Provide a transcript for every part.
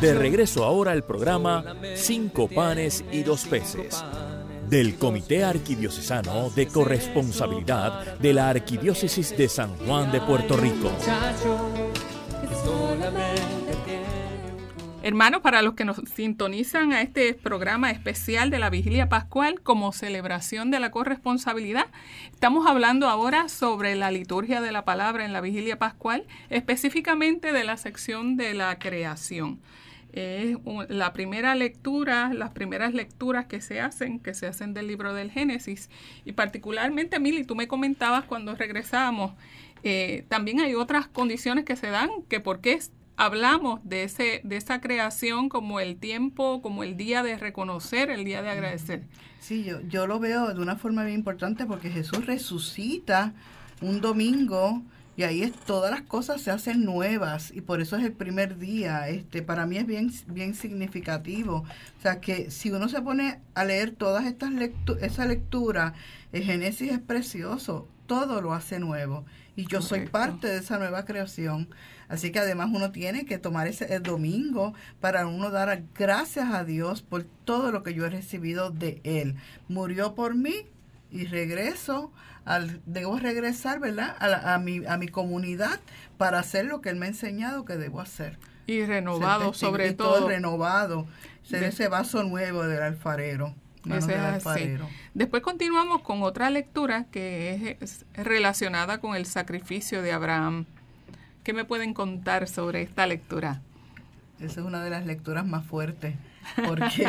De regreso ahora al programa Cinco panes y dos peces del Comité Arquidiocesano de Corresponsabilidad de la Arquidiócesis de San Juan de Puerto Rico. Hermanos, para los que nos sintonizan a este programa especial de la Vigilia Pascual como celebración de la corresponsabilidad, estamos hablando ahora sobre la liturgia de la palabra en la Vigilia Pascual, específicamente de la sección de la creación. Es la primera lectura, las primeras lecturas que se hacen, que se hacen del libro del Génesis. Y particularmente, Mili, tú me comentabas cuando regresamos, eh, también hay otras condiciones que se dan, que por qué hablamos de, ese, de esa creación como el tiempo, como el día de reconocer, el día de agradecer. Sí, yo, yo lo veo de una forma bien importante porque Jesús resucita un domingo y ahí es, todas las cosas se hacen nuevas y por eso es el primer día. Este, para mí es bien, bien significativo. O sea que si uno se pone a leer todas estas lecturas, esa lectura, el Génesis es precioso, todo lo hace nuevo y yo soy parte de esa nueva creación. Así que además uno tiene que tomar ese el domingo para uno dar gracias a Dios por todo lo que yo he recibido de Él. Murió por mí y regreso, al, debo regresar, ¿verdad? A, a, mi, a mi comunidad para hacer lo que Él me ha enseñado que debo hacer. Y renovado sobre todo. todo. renovado, ser ese vaso nuevo del alfarero. Ese es así. Después continuamos con otra lectura que es relacionada con el sacrificio de Abraham. ¿Qué me pueden contar sobre esta lectura? Esa es una de las lecturas más fuertes, porque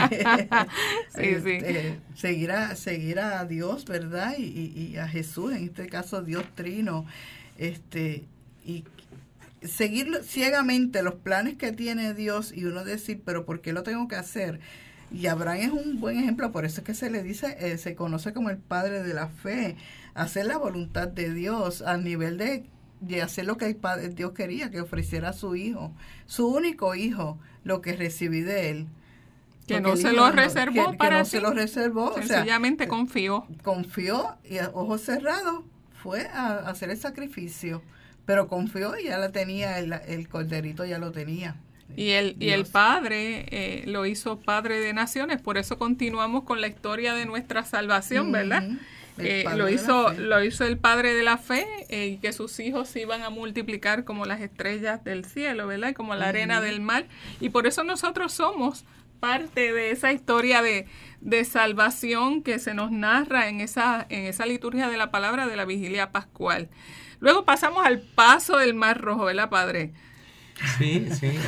este, Seguir, a, seguir a Dios, ¿verdad? Y, a Jesús, en este caso Dios Trino, este, y seguir ciegamente los planes que tiene Dios y uno decir, pero ¿por qué lo tengo que hacer? Y Abraham es un buen ejemplo, por eso es que se le dice, eh, se conoce como el padre de la fe, hacer la voluntad de Dios a nivel de de hacer lo que el padre, Dios quería, que ofreciera a su hijo, su único hijo, lo que recibí de él. Que no se lo reservó para que no se lo reservó. Sencillamente confió. Confió y a ojos cerrados fue a, hacer el sacrificio. Pero confió y ya la tenía, el, el corderito ya lo tenía. Y el, y el Padre eh, lo hizo Padre de Naciones, por eso continuamos con la historia de nuestra salvación, ¿verdad? Eh, lo hizo lo hizo el padre de la fe eh, y que sus hijos se iban a multiplicar como las estrellas del cielo, ¿verdad? Como la arena del mar. Y por eso nosotros somos parte de esa historia de, de, salvación que se nos narra en esa, en esa liturgia de la palabra de la vigilia pascual. Luego pasamos al paso del mar rojo, ¿verdad, Padre? Sí, sí.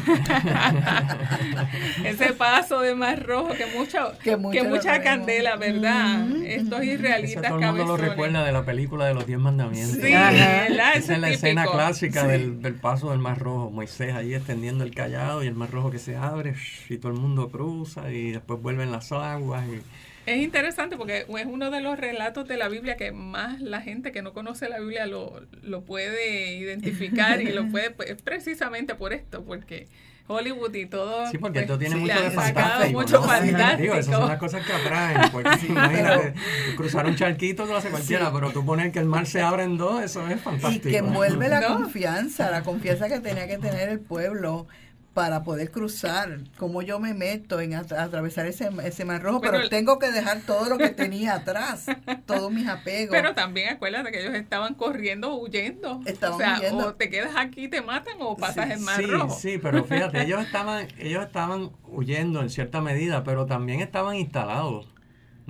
Ese paso de más rojo, que, mucho, que, mucha candela, ¿verdad? Estos israelitas Todo el mundo lo recuerda de la película de los Diez Mandamientos. Sí, Esa es la escena clásica del, del, paso del Mar Rojo. Moisés ahí extendiendo el callado y el Mar Rojo que se abre y todo el mundo cruza y después vuelven las aguas y es interesante porque es uno de los relatos de la Biblia que más la gente que no conoce la Biblia lo, lo puede identificar y lo puede, pues, precisamente por esto, porque Hollywood y todo. Sí, porque pues, esto tiene mucho de fantástico. Mucho ¿no? Digo, esas son las cosas que atraen. Porque sí, imagínate, cruzar un charquito lo hace cualquiera, pero tú pones que el mar se abre en dos, eso es fantástico. Y que envuelve la confianza, la confianza que tenía que tener el pueblo para poder cruzar, como yo me meto en atravesar ese, ese mar rojo, pero, tengo que dejar todo lo que tenía atrás, todos mis apegos. Pero también acuérdate que ellos estaban corriendo, huyendo. Estaban o sea, huyendo. o te quedas aquí, te matan o pasas el mar rojo. Sí, pero fíjate, ellos estaban, ellos estaban huyendo en cierta medida, pero también estaban instalados.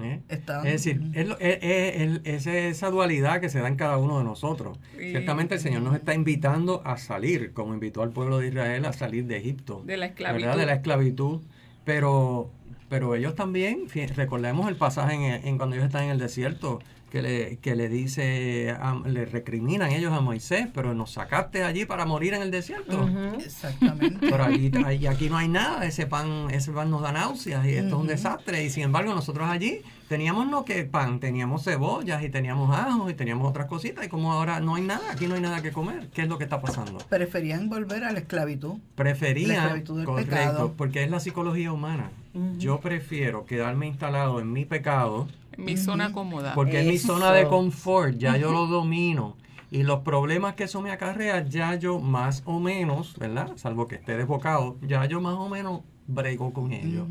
¿Eh? Es decir, es, esa dualidad que se da en cada uno de nosotros. Ciertamente el Señor nos está invitando a salir, como invitó al pueblo de Israel a salir de Egipto. De la esclavitud. De la esclavitud. Pero, pero ellos también, recordemos el pasaje en, en cuando ellos están en el desierto, que le, que le dice, le recriminan ellos a Moisés, pero nos sacaste allí para morir en el desierto. Exactamente. Pero allí, aquí no hay nada, ese pan, ese pan nos da náuseas y esto es un desastre. Y sin embargo, nosotros allí teníamos no que pan, teníamos cebollas y teníamos ajos y teníamos otras cositas. Y como ahora no hay nada, aquí no hay nada que comer, ¿qué es lo que está pasando? Preferían volver a la esclavitud. Preferían, correcto, porque es la psicología humana. Yo prefiero quedarme instalado en mi pecado mi zona cómoda. Porque es mi zona de confort, ya yo lo domino. Y los problemas que eso me acarrea, ya yo más o menos, ¿verdad? Salvo que esté desbocado, ya yo más o menos brego con ellos.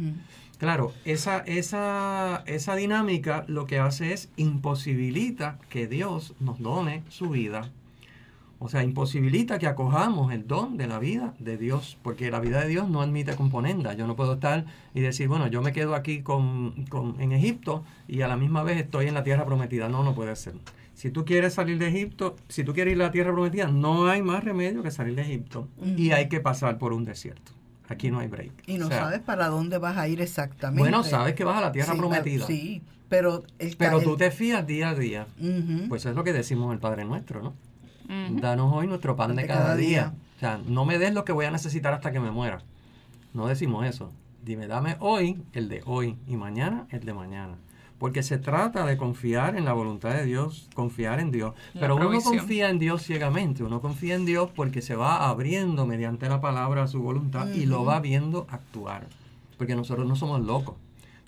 Claro, esa, esa, esa dinámica lo que hace es imposibilita que Dios nos done su vida. O sea, imposibilita que acojamos el don de la vida de Dios, porque la vida de Dios no admite componenda. Yo no puedo estar y decir, bueno, yo me quedo aquí con, en Egipto y a la misma vez estoy en la tierra prometida. No, no puede ser. Si tú quieres salir de Egipto, si tú quieres ir a la tierra prometida, no hay más remedio que salir de Egipto y hay que pasar por un desierto. Aquí no hay break. Y no sabes para dónde vas a ir exactamente. Bueno, sabes que vas a la tierra prometida. Sí, pero... pero tú te fías día a día. Pues es lo que decimos el Padre Nuestro, ¿no? Danos hoy nuestro pan de, cada, día. O sea, no me des lo que voy a necesitar hasta que me muera. No decimos eso. Dime, dame hoy el de hoy y mañana el de mañana porque se trata de confiar en la voluntad de Dios, confiar en Dios. Pero uno no confía en Dios ciegamente, uno confía en Dios porque se va abriendo mediante la palabra a su voluntad y lo va viendo actuar, porque nosotros no somos locos.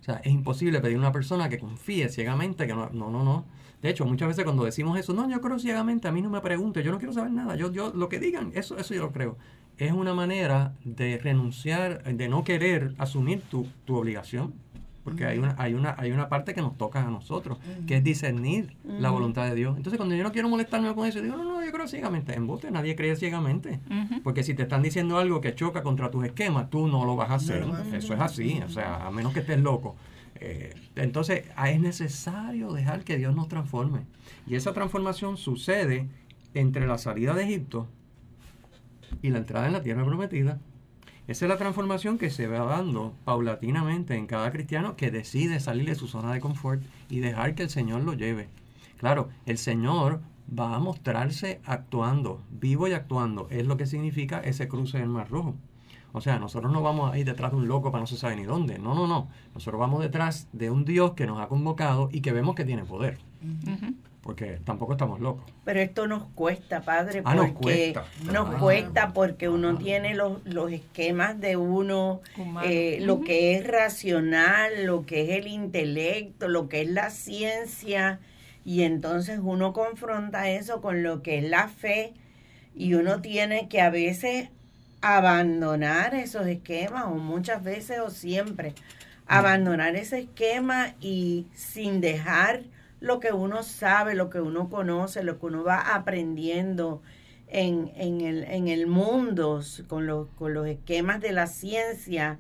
O sea, es imposible pedir a una persona que confíe ciegamente, que no, no, no, no. De hecho, muchas veces cuando decimos eso, no, yo creo ciegamente, a mí no me pregunte, yo no quiero saber nada, yo, yo lo que digan, eso, eso yo lo creo. Es una manera de renunciar, de no querer asumir tu, tu obligación porque hay, una, hay, una, hay una parte que nos toca a nosotros, que es discernir la voluntad de Dios. Entonces, cuando yo no quiero molestarme con eso, digo, no, no, yo creo ciegamente. En bote nadie cree ciegamente. Porque si te están diciendo algo que choca contra tus esquemas, tú no lo vas a hacer. eso es así, o sea, a menos que estés loco. Eh, entonces, ah, es necesario dejar que Dios nos transforme. Y esa transformación sucede entre la salida de Egipto y la entrada en la tierra prometida. Esa es la transformación que se va dando paulatinamente en cada cristiano que decide salir de su zona de confort y dejar que el Señor lo lleve. Claro, el Señor va a mostrarse actuando, vivo y actuando. Es lo que significa ese cruce del Mar Rojo. O sea, nosotros no vamos a ir detrás de un loco para no se sabe ni dónde. No, no, no. Nosotros vamos detrás de un Dios que nos ha convocado y que vemos que tiene poder. Porque tampoco estamos locos. Pero esto nos cuesta, padre, ah, porque nos cuesta, nos cuesta porque uno tiene los, los, esquemas de uno, eh, lo que es racional, lo que es el intelecto, lo que es la ciencia, y entonces uno confronta eso con lo que es la fe, y uno tiene que a veces abandonar esos esquemas, o muchas veces o siempre, abandonar ese esquema y sin dejar lo que uno sabe, lo que uno conoce, lo que uno va aprendiendo en, el, en el, mundo con, los, con los esquemas de la ciencia,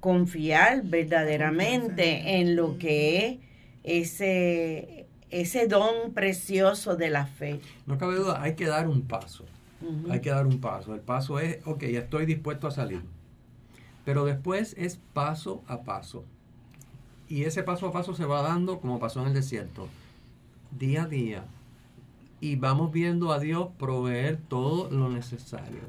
confiar verdaderamente en lo que es ese, ese don precioso de la fe. No cabe duda, hay que dar un paso. Hay que dar un paso. El paso es, ok, estoy dispuesto a salir. Pero después es paso a paso. Y ese paso a paso se va dando como pasó en el desierto, día a día. Y vamos viendo a Dios proveer todo lo necesario.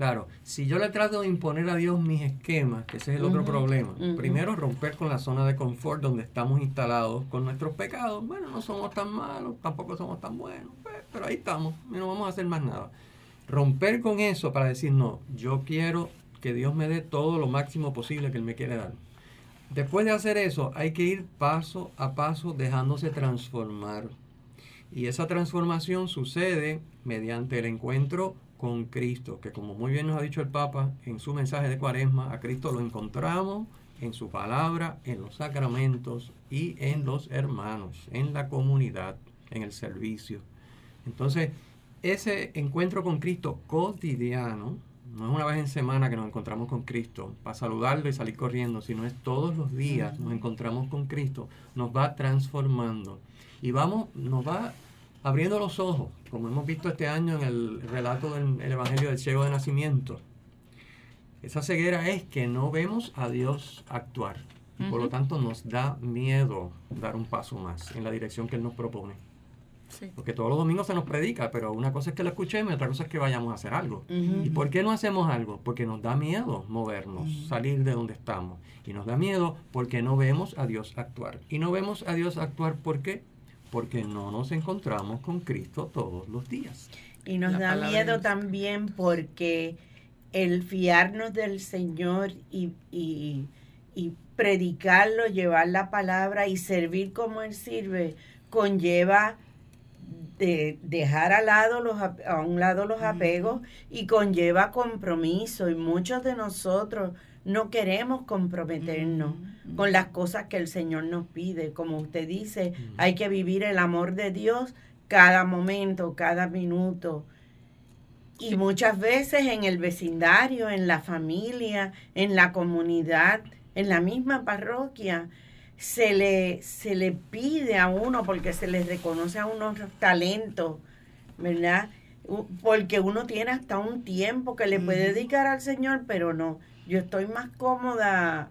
Claro, si yo le trato de imponer a Dios mis esquemas, que ese es el otro problema. Primero, romper con la zona de confort donde estamos instalados con nuestros pecados. Bueno, no somos tan malos, tampoco somos tan buenos, pero ahí estamos y no vamos a hacer más nada. Romper con eso para decir, no, yo quiero que Dios me dé todo lo máximo posible que Él me quiere dar. Después de hacer eso, hay que ir paso a paso dejándose transformar. Y esa transformación sucede mediante el encuentro con Cristo, que como muy bien nos ha dicho el Papa en su mensaje de Cuaresma, a Cristo lo encontramos en su palabra, en los sacramentos y en los hermanos, en la comunidad, en el servicio. Entonces, ese encuentro con Cristo cotidiano, no es una vez en semana que nos encontramos con Cristo para saludarlo y salir corriendo, sino es todos los días nos encontramos con Cristo, nos va transformando y vamos, nos va abriendo los ojos, como hemos visto este año en el relato del Evangelio del ciego de nacimiento. Esa ceguera es que no vemos a Dios actuar y por lo tanto nos da miedo dar un paso más en la dirección que Él nos propone. Porque todos los domingos se nos predica, pero una cosa es que lo escuchemos y otra cosa es que vayamos a hacer algo. ¿Y por qué no hacemos algo? Porque nos da miedo movernos, salir de donde estamos. Y nos da miedo porque no vemos a Dios actuar. Y no vemos a Dios actuar ¿por qué? Porque no nos encontramos con Cristo todos los días. Y nos da miedo también porque el fiarnos del Señor y, y, y predicarlo, llevar la palabra y servir como Él sirve, conlleva de dejar a, lado los, a un lado los apegos y conlleva compromiso. Y muchos de nosotros no queremos comprometernos con las cosas que el Señor nos pide. Como usted dice, hay que vivir el amor de Dios cada momento, cada minuto. Y muchas veces en el vecindario, en la familia, en la comunidad, en la misma parroquia, se le, se le pide a uno, porque se le reconoce a unos talentos, ¿verdad? Porque uno tiene hasta un tiempo que le puede dedicar al Señor, pero no. Yo estoy más cómoda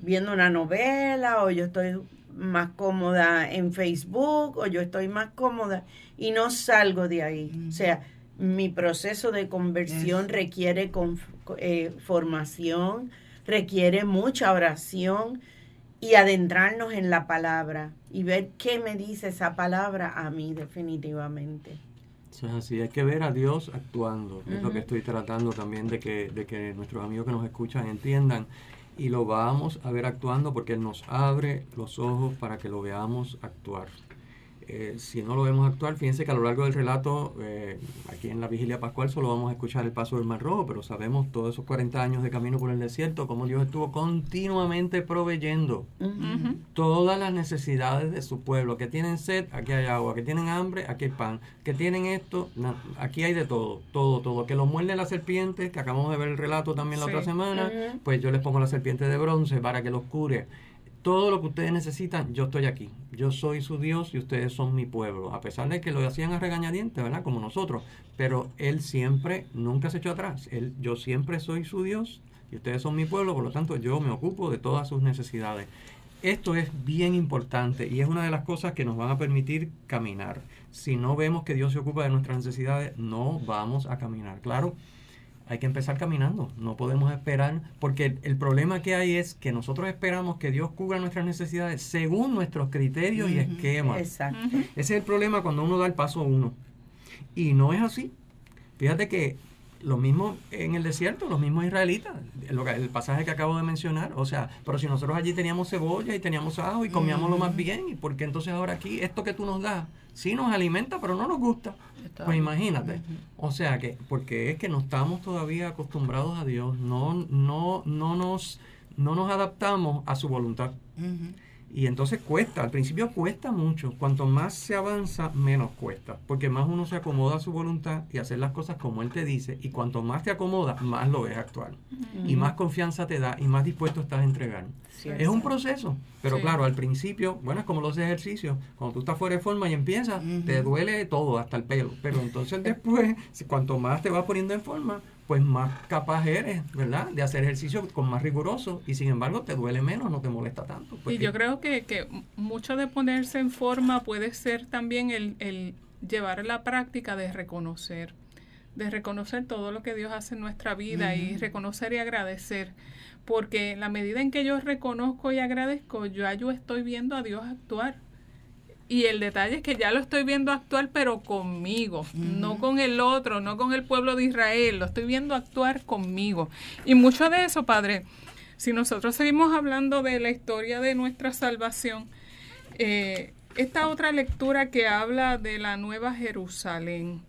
viendo una novela o yo estoy más cómoda en Facebook o yo estoy más cómoda y no salgo de ahí. O sea, mi proceso de conversión requiere eh, formación, requiere mucha oración, y adentrarnos en la palabra y ver qué me dice esa palabra a mí definitivamente. Eso es así, hay que ver a Dios actuando, es lo que estoy tratando también de que, de que nuestros amigos que nos escuchan entiendan y lo vamos a ver actuando porque Él nos abre los ojos para que lo veamos actuar. Eh, si no lo vemos actuar, fíjense que a lo largo del relato, eh, aquí en la vigilia pascual, solo vamos a escuchar el paso del Mar Rojo, pero sabemos todos esos 40 años de camino por el desierto, cómo Dios estuvo continuamente proveyendo todas las necesidades de su pueblo. Que tienen sed, aquí hay agua. Que tienen hambre, aquí hay pan. Que tienen esto, aquí hay de todo, todo, todo. Que los muerde la serpiente, que acabamos de ver el relato también la otra semana, pues yo les pongo la serpiente de bronce para que los cure todo lo que ustedes necesitan, yo estoy aquí. Yo soy su Dios y ustedes son mi pueblo. A pesar de que lo hacían a regañadientes, ¿verdad? Como nosotros. Pero Él siempre, nunca se echó atrás. Él, yo siempre soy su Dios y ustedes son mi pueblo, por lo tanto yo me ocupo de todas sus necesidades. Esto es bien importante y es una de las cosas que nos van a permitir caminar. Si no vemos que Dios se ocupa de nuestras necesidades, no vamos a caminar. Claro, hay que empezar caminando. No podemos esperar, porque el, problema que hay es que nosotros esperamos que Dios cubra nuestras necesidades según nuestros criterios y esquemas. Exacto. Ese es el problema cuando uno da el paso uno. Y no es así. Fíjate que lo mismo en el desierto, los mismos israelitas, el pasaje que acabo de mencionar, o sea, pero si nosotros allí teníamos cebolla y teníamos ajo y comíamos lo más bien, ¿y por qué entonces ahora aquí esto que tú nos das, sí nos alimenta, pero no nos gusta? Pues imagínate. O sea que, porque es que no estamos todavía acostumbrados a Dios, no, no, no nos, no nos adaptamos a su voluntad. Y entonces cuesta, al principio cuesta mucho. Cuanto más se avanza, menos cuesta. Porque más uno se acomoda a su voluntad y hacer las cosas como él te dice. Y cuanto más te acomoda, más lo ves actuar. Y más confianza te da y más dispuesto estás a entregar. es un proceso. Pero claro, al principio, bueno, es como los ejercicios. Cuando tú estás fuera de forma y empiezas, te duele todo, hasta el pelo. Pero entonces después, cuanto más te vas poniendo en forma, pues más capaz eres, ¿verdad? De hacer ejercicio con más riguroso y sin embargo te duele menos, no te molesta tanto. Y yo creo que, que mucho de ponerse en forma puede ser también el, el llevar la práctica de reconocer, de reconocer todo lo que Dios hace en nuestra vida y reconocer y agradecer. Porque en la medida en que yo reconozco y agradezco, yo, yo estoy viendo a Dios actuar y el detalle es que ya lo estoy viendo actuar, pero conmigo, no con el otro, no con el pueblo de Israel, lo estoy viendo actuar conmigo. Y mucho de eso, Padre, si nosotros seguimos hablando de la historia de nuestra salvación, eh, esta otra lectura que habla de la Nueva Jerusalén,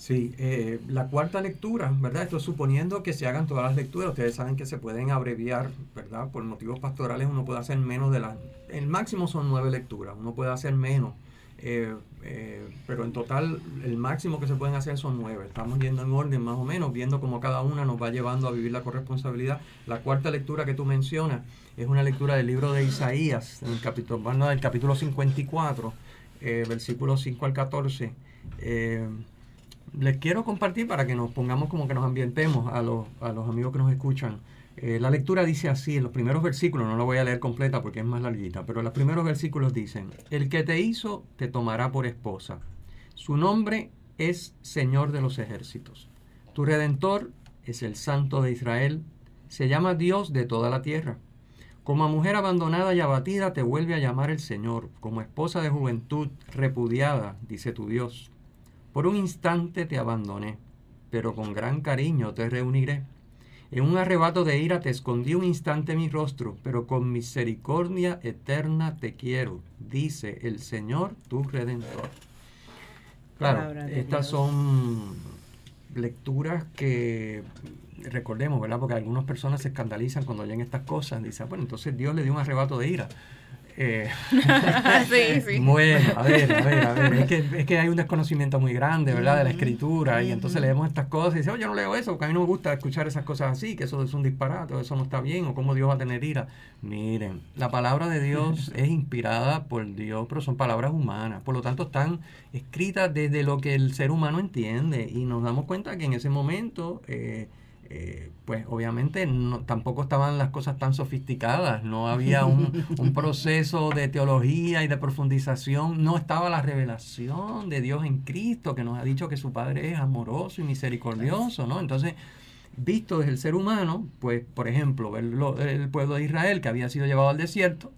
Sí, eh, la cuarta lectura, ¿verdad? Esto suponiendo que se hagan todas las lecturas. Ustedes saben que se pueden abreviar, ¿verdad? Por motivos pastorales uno puede hacer menos de las... El máximo son nueve lecturas, uno puede hacer menos. Eh, eh, pero en total el máximo que se pueden hacer son nueve. Estamos yendo en orden más o menos, viendo cómo cada una nos va llevando a vivir la corresponsabilidad. La cuarta lectura que tú mencionas es una lectura del libro de Isaías, en el capítulo, bueno, del capítulo 54, versículos 5 al 14 les quiero compartir para que nos pongamos como que nos ambientemos a los, a los amigos que nos escuchan. Eh, la lectura dice así, en los primeros versículos, no lo voy a leer completa porque es más larguita, pero los primeros versículos dicen, el que te hizo te tomará por esposa. Su nombre es Señor de los ejércitos. Tu redentor es el Santo de Israel. Se llama Dios de toda la tierra. Como mujer abandonada y abatida te vuelve a llamar el Señor. Como esposa de juventud repudiada, dice tu Dios. Por un instante te abandoné, pero con gran cariño te reuniré. En un arrebato de ira te escondí un instante mi rostro, pero con misericordia eterna te quiero, dice el Señor tu Redentor. Claro, estas son lecturas que recordemos, ¿verdad? Porque algunas personas se escandalizan cuando oyen estas cosas. Dicen, bueno, entonces Dios le dio un arrebato de ira. Eh, sí, sí. Bueno, a ver, a ver, a ver. Es que, es que hay un desconocimiento muy grande, ¿verdad? De la escritura. Y entonces leemos estas cosas y dice, oh, yo no leo eso, porque a mí no me gusta escuchar esas cosas así, que eso es un disparate, o eso no está bien, o cómo Dios va a tener ira. Miren, la palabra de Dios es inspirada por Dios, pero son palabras humanas. Por lo tanto, están escritas desde lo que el ser humano entiende. Y nos damos cuenta que en ese momento... Eh, eh, pues obviamente no, tampoco estaban las cosas tan sofisticadas, no había un, proceso de teología y de profundización, no estaba la revelación de Dios en Cristo que nos ha dicho que su Padre es amoroso y misericordioso, ¿no? Entonces, visto desde el ser humano, pues por ejemplo, el pueblo de Israel que había sido llevado al desierto,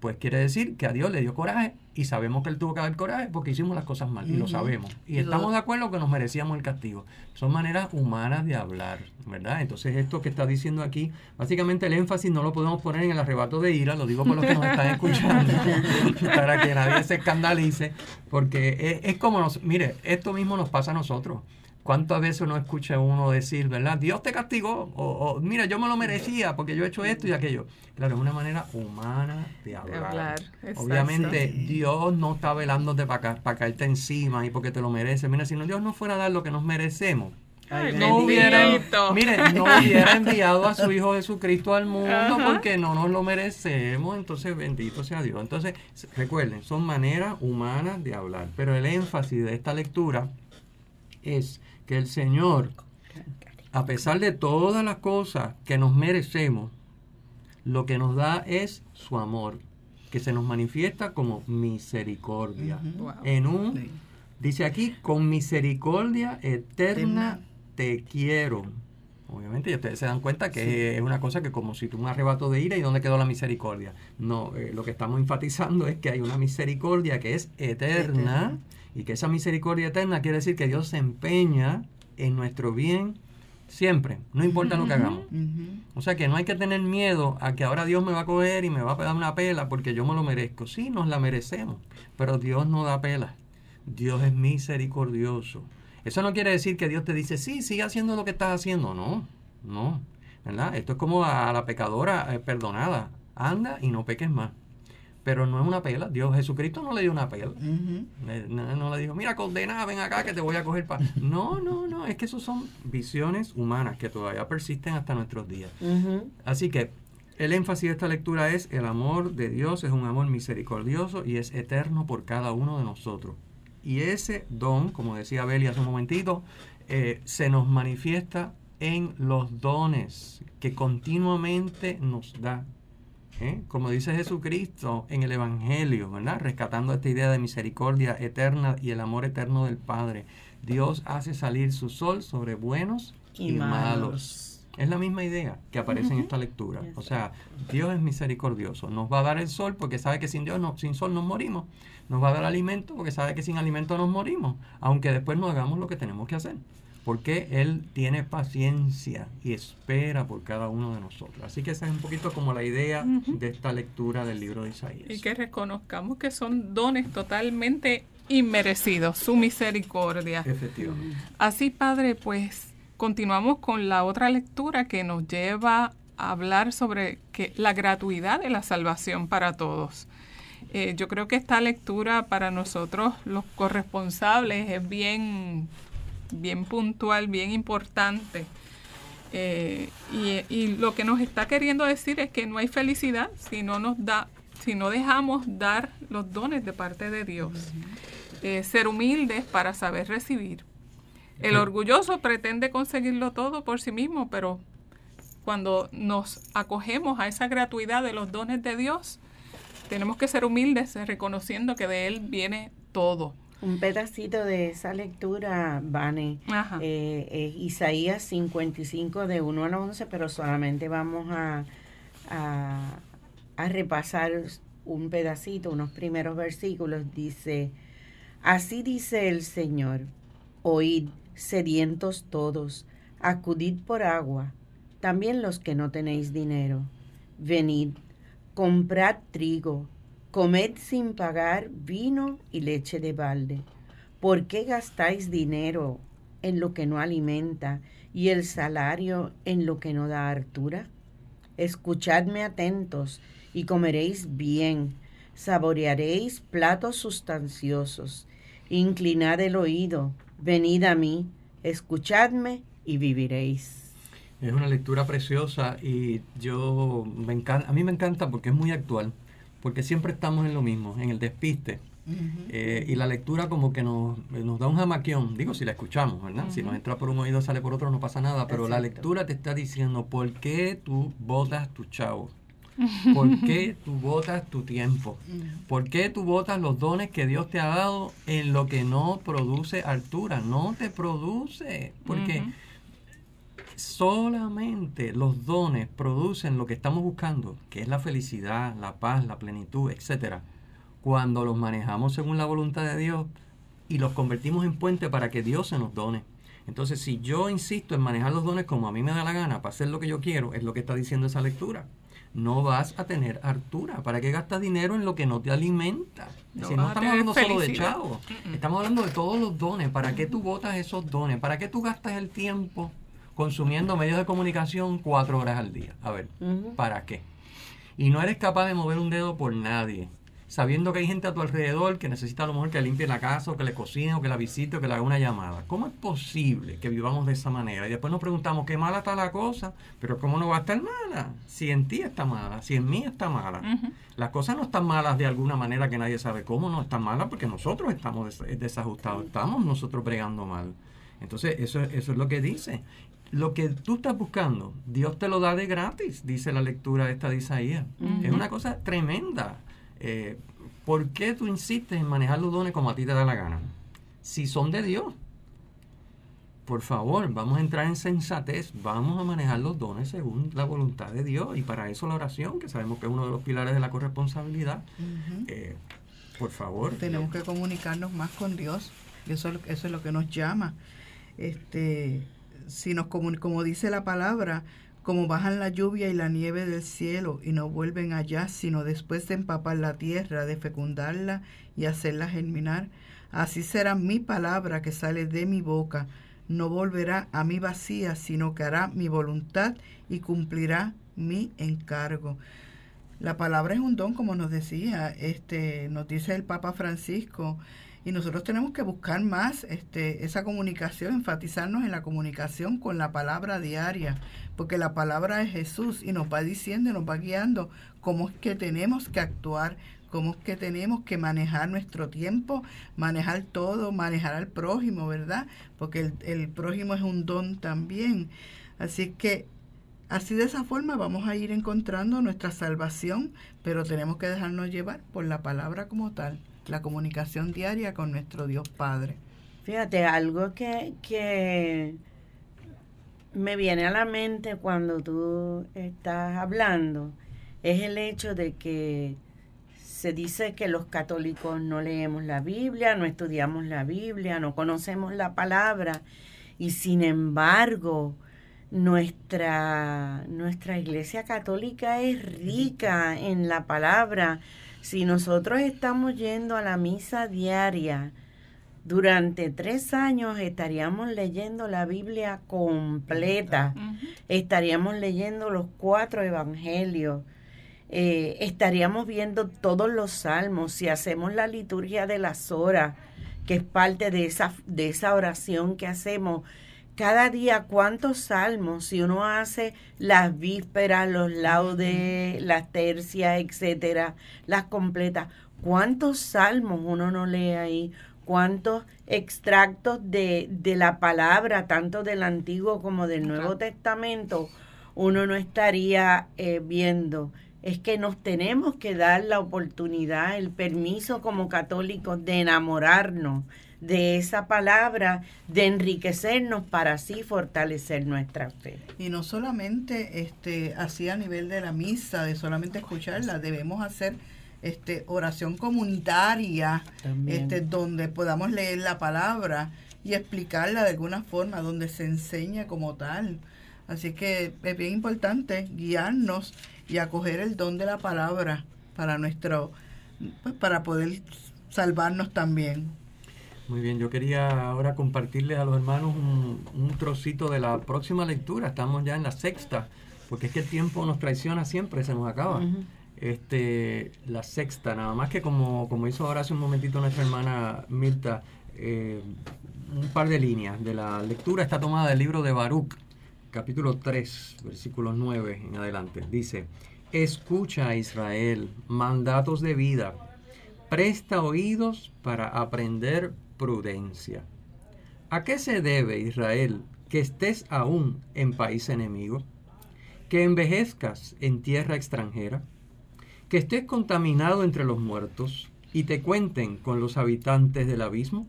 pues quiere decir que a Dios le dio coraje y sabemos que él tuvo que dar coraje porque hicimos las cosas mal y lo sabemos. Y, estamos de acuerdo que nos merecíamos el castigo. Son maneras humanas de hablar, ¿verdad? Entonces esto que está diciendo aquí, básicamente el énfasis no lo podemos poner en el arrebato de ira, lo digo por los que nos están escuchando, para que nadie se escandalice, porque es, es como nos, mire, esto mismo nos pasa a nosotros. ¿Cuántas veces uno escucha uno decir, verdad? Dios te castigó, o, mira, yo me lo merecía porque yo he hecho esto y aquello. Claro, es una manera humana de hablar. Obviamente, Dios no está velándote para, para caerte encima y porque te lo mereces. Mira, si no, Dios no fuera a dar lo que nos merecemos, no hubiera, mire, no hubiera enviado a su Hijo Jesucristo al mundo porque no nos lo merecemos, entonces bendito sea Dios. Entonces, recuerden, son maneras humanas de hablar, pero el énfasis de esta lectura es que el Señor, a pesar de todas las cosas que nos merecemos, lo que nos da es su amor, que se nos manifiesta como misericordia. En un, dice aquí, con misericordia eterna te quiero. Obviamente, y ustedes se dan cuenta que es una cosa que como si tú un arrebato de ira y dónde quedó la misericordia. No, eh, lo que estamos enfatizando es que hay una misericordia que es eterna y que esa misericordia eterna quiere decir que Dios se empeña en nuestro bien siempre, no importa lo que hagamos. O sea que no hay que tener miedo a que ahora Dios me va a coger y me va a dar una pela porque yo me lo merezco. Sí, nos la merecemos, pero Dios no da pela. Dios es misericordioso. Eso no quiere decir que Dios te dice, sí, sigue haciendo lo que estás haciendo. No, no. ¿Verdad? Esto es como a la pecadora eh, perdonada. Anda y no peques más pero no es una pela. Dios Jesucristo no le dio una pela. no, le dijo, mira, condena, ven acá que te voy a coger para... No, no, no, es que eso son visiones humanas que todavía persisten hasta nuestros días. Así que el énfasis de esta lectura es el amor de Dios es un amor misericordioso y es eterno por cada uno de nosotros. Y ese don, como decía Beli hace un momentito, eh, se nos manifiesta en los dones que continuamente nos da ¿eh? como dice Jesucristo en el Evangelio, ¿verdad? Rescatando esta idea de misericordia eterna y el amor eterno del Padre. Dios hace salir su sol sobre buenos y, malos. Es la misma idea que aparece en esta lectura. O sea, Dios es misericordioso. Nos va a dar el sol porque sabe que sin Dios, no, sin sol nos morimos. Nos va a dar alimento porque sabe que sin alimento nos morimos. Aunque después no hagamos lo que tenemos que hacer porque Él tiene paciencia y espera por cada uno de nosotros. Así que esa es un poquito como la idea de esta lectura del libro de Isaías. Y que reconozcamos que son dones totalmente inmerecidos, su misericordia. Efectivamente. Así, Padre, pues continuamos con la otra lectura que nos lleva a hablar sobre que la gratuidad de la salvación para todos. Eh, yo creo que esta lectura para nosotros los corresponsables es bien bien puntual, bien importante. Eh, y, lo que nos está queriendo decir es que no hay felicidad si no nos da, si no dejamos dar los dones de parte de Dios. Eh, ser humildes para saber recibir. El orgulloso pretende conseguirlo todo por sí mismo, pero cuando nos acogemos a esa gratuidad de los dones de Dios, tenemos que ser humildes reconociendo que de Él viene todo. Un pedacito de esa lectura, Vane, eh, es Isaías 55 de 1 al 11, pero solamente vamos a, a, repasar un pedacito, unos primeros versículos. Dice, así dice el Señor, oíd, sedientos todos, acudid por agua, también los que no tenéis dinero, venid, comprad trigo, Comed sin pagar vino y leche de balde. ¿Por qué gastáis dinero en lo que no alimenta y el salario en lo que no da hartura? Escuchadme atentos y comeréis bien, saborearéis platos sustanciosos. Inclinad el oído, venid a mí, escuchadme y viviréis. Es una lectura preciosa y yo me encanta, a mí me encanta porque es muy actual, porque siempre estamos en lo mismo, en el despiste. Eh, y la lectura como que nos, da un jamaquión, digo si la escuchamos, ¿verdad? Si nos entra por un oído sale por otro no pasa nada, pero la lectura te está diciendo por qué tú botas tu chavo, por qué tú botas tu tiempo, por qué tú botas los dones que Dios te ha dado en lo que no produce altura, no te produce, porque solamente los dones producen lo que estamos buscando, que es la felicidad, la paz, la plenitud, etcétera cuando los manejamos según la voluntad de Dios y los convertimos en puente para que Dios se nos done. Entonces, si yo insisto en manejar los dones como a mí me da la gana para hacer lo que yo quiero, es lo que está diciendo esa lectura. No vas a tener hartura. ¿Para qué gastas dinero en lo que no te alimenta? si no estamos hablando solo de chavos, estamos hablando de todos los dones. ¿Para qué tú votas esos dones? ¿Para qué tú gastas el tiempo consumiendo medios de comunicación cuatro horas al día? A ver, ¿para qué? Y no eres capaz de mover un dedo por nadie sabiendo que hay gente a tu alrededor que necesita a lo mejor que limpie la casa o que le cocine o que la visite o que le haga una llamada. ¿Cómo es posible que vivamos de esa manera? Y después nos preguntamos, ¿qué mala está la cosa? Pero ¿cómo no va a estar mala? Si en ti está mala, si en mí está mala. Las cosas no están malas de alguna manera que nadie sabe cómo no están malas porque nosotros estamos desajustados, estamos nosotros bregando mal. Entonces, eso, eso es lo que dice. Lo que tú estás buscando, Dios te lo da de gratis, dice la lectura esta de Isaías. Es una cosa tremenda. Eh, ¿Por qué tú insistes en manejar los dones como a ti te da la gana? Si son de Dios. Por favor, vamos a entrar en sensatez, vamos a manejar los dones según la voluntad de Dios y para eso la oración, que sabemos que es uno de los pilares de la corresponsabilidad. Eh, por favor. Tenemos que comunicarnos más con Dios, eso, eso es lo que nos llama. Este, si nos como dice la palabra, como bajan la lluvia y la nieve del cielo y no vuelven allá, sino después de empapar la tierra, de fecundarla y hacerla germinar. Así será mi palabra que sale de mi boca. No volverá a mí vacía, sino que hará mi voluntad y cumplirá mi encargo. La palabra es un don, como nos decía, este, nos dice el Papa Francisco, y nosotros tenemos que buscar más este, esa comunicación, enfatizarnos en la comunicación con la palabra diaria, porque la palabra es Jesús y nos va diciendo y nos va guiando cómo es que tenemos que actuar, cómo es que tenemos que manejar nuestro tiempo, manejar todo, manejar al prójimo, ¿verdad? Porque el, el prójimo es un don también. Así que Así de esa forma vamos a ir encontrando nuestra salvación, pero tenemos que dejarnos llevar por la palabra como tal la comunicación diaria con nuestro Dios Padre. Fíjate, algo que, que me viene a la mente cuando tú estás hablando es el hecho de que se dice que los católicos no leemos la Biblia, no estudiamos la Biblia, no conocemos la palabra y sin embargo nuestra, nuestra iglesia católica es rica en la palabra si nosotros estamos yendo a la misa diaria, durante tres años estaríamos leyendo la Biblia completa, estaríamos leyendo los cuatro evangelios, eh, estaríamos viendo todos los salmos, si hacemos la liturgia de las horas, que es parte de esa, de esa oración que hacemos, cada día cuántos salmos, si uno hace las vísperas, los laudes, las tercias, etcétera, las completas, cuántos salmos uno no lee ahí, cuántos extractos de, de la palabra, tanto del Antiguo como del Nuevo Testamento, uno no estaría eh, viendo. Es que nos tenemos que dar la oportunidad, el permiso como católicos de enamorarnos de esa palabra, de enriquecernos para así fortalecer nuestra fe. Y no solamente este, así a nivel de la misa, de solamente escucharla, debemos hacer este, oración comunitaria, este, donde podamos leer la palabra y explicarla de alguna forma, donde se enseña como tal. Así que es bien importante guiarnos y acoger el don de la palabra para nuestro, pues, para poder salvarnos también. Muy bien, yo quería ahora compartirles a los hermanos un, trocito de la próxima lectura. Estamos ya en la sexta, porque es que el tiempo nos traiciona siempre, se nos acaba. este, la sexta, nada más que como, como hizo ahora hace un momentito nuestra hermana Mirta, eh, un par de líneas de la lectura está tomada del libro de Baruch, capítulo 3, versículos 9 en adelante. Dice, escucha Israel, mandatos de vida, presta oídos para aprender prudencia. ¿A qué se debe, Israel, que estés aún en país enemigo? ¿Que envejezcas en tierra extranjera? ¿Que estés contaminado entre los muertos y te cuenten con los habitantes del abismo?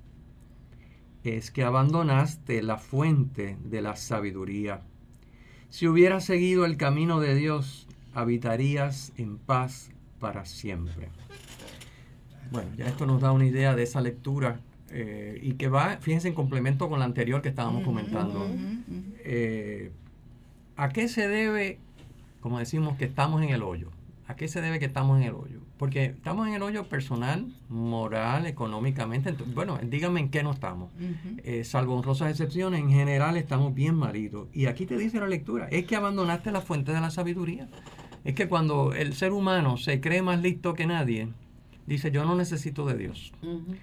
Es que abandonaste la fuente de la sabiduría. Si hubieras seguido el camino de Dios, habitarías en paz para siempre. Bueno, ya esto nos da una idea de esa lectura eh, y que va, fíjense, en complemento con la anterior que estábamos comentando. Eh, ¿A qué se debe, como decimos, que estamos en el hoyo? ¿A qué se debe que estamos en el hoyo? Porque estamos en el hoyo personal, moral, económicamente. bueno, díganme en qué no estamos. Eh, salvo honrosas excepciones, en general estamos bien maridos. Y aquí te dice la lectura, es que abandonaste la fuente de la sabiduría. Es que cuando el ser humano se cree más listo que nadie, dice, yo no necesito de Dios.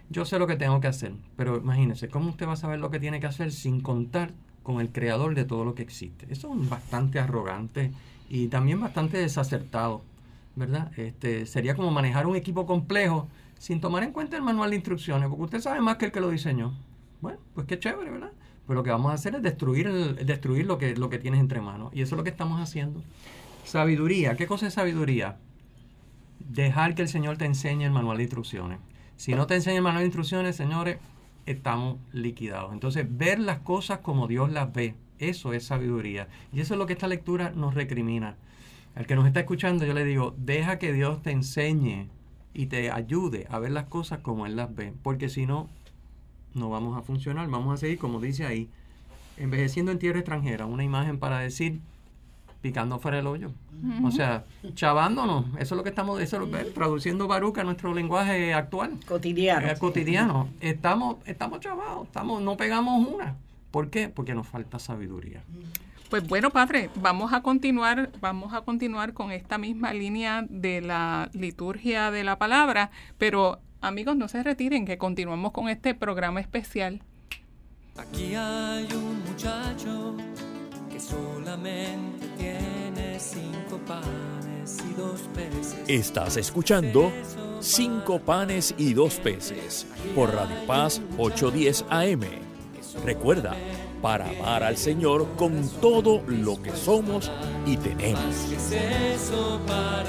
Yo sé lo que tengo que hacer. Pero imagínense, ¿cómo usted va a saber lo que tiene que hacer sin contar con el creador de todo lo que existe? Eso es bastante arrogante y también bastante desacertado, ¿verdad? Este, sería como manejar un equipo complejo sin tomar en cuenta el manual de instrucciones, porque usted sabe más que el que lo diseñó. Bueno, pues qué chévere, ¿verdad? Pues lo que vamos a hacer es destruir, destruir lo, que, lo que tienes entre manos. Y eso es lo que estamos haciendo. Sabiduría. ¿Qué cosa es sabiduría? Dejar que el Señor te enseñe el manual de instrucciones. Si no te enseña el manual de instrucciones, señores, estamos liquidados. Entonces, ver las cosas como Dios las ve, eso es sabiduría. Y eso es lo que esta lectura nos recrimina. Al que nos está escuchando, yo le digo, deja que Dios te enseñe y te ayude a ver las cosas como Él las ve. Porque si no, no vamos a funcionar. Vamos a seguir, como dice ahí, envejeciendo en tierra extranjera. Una imagen para decir, picando fuera del hoyo. O sea, chavándonos. Eso es lo que estamos, eso traduciendo Baruca a nuestro lenguaje actual. Cotidiano. Eh, cotidiano. Estamos, estamos chavados, estamos, no pegamos una. ¿Por qué? Porque nos falta sabiduría. Pues bueno, padre, vamos a continuar, vamos a continuar con esta misma línea de la liturgia de la palabra, pero amigos, no se retiren, que continuamos con este programa especial. Aquí hay un muchacho solamente tiene cinco panes y dos peces. Estás escuchando Cinco panes y dos peces por Radio Paz 810 AM. Recuerda, para amar al Señor con todo lo que somos y tenemos. eso para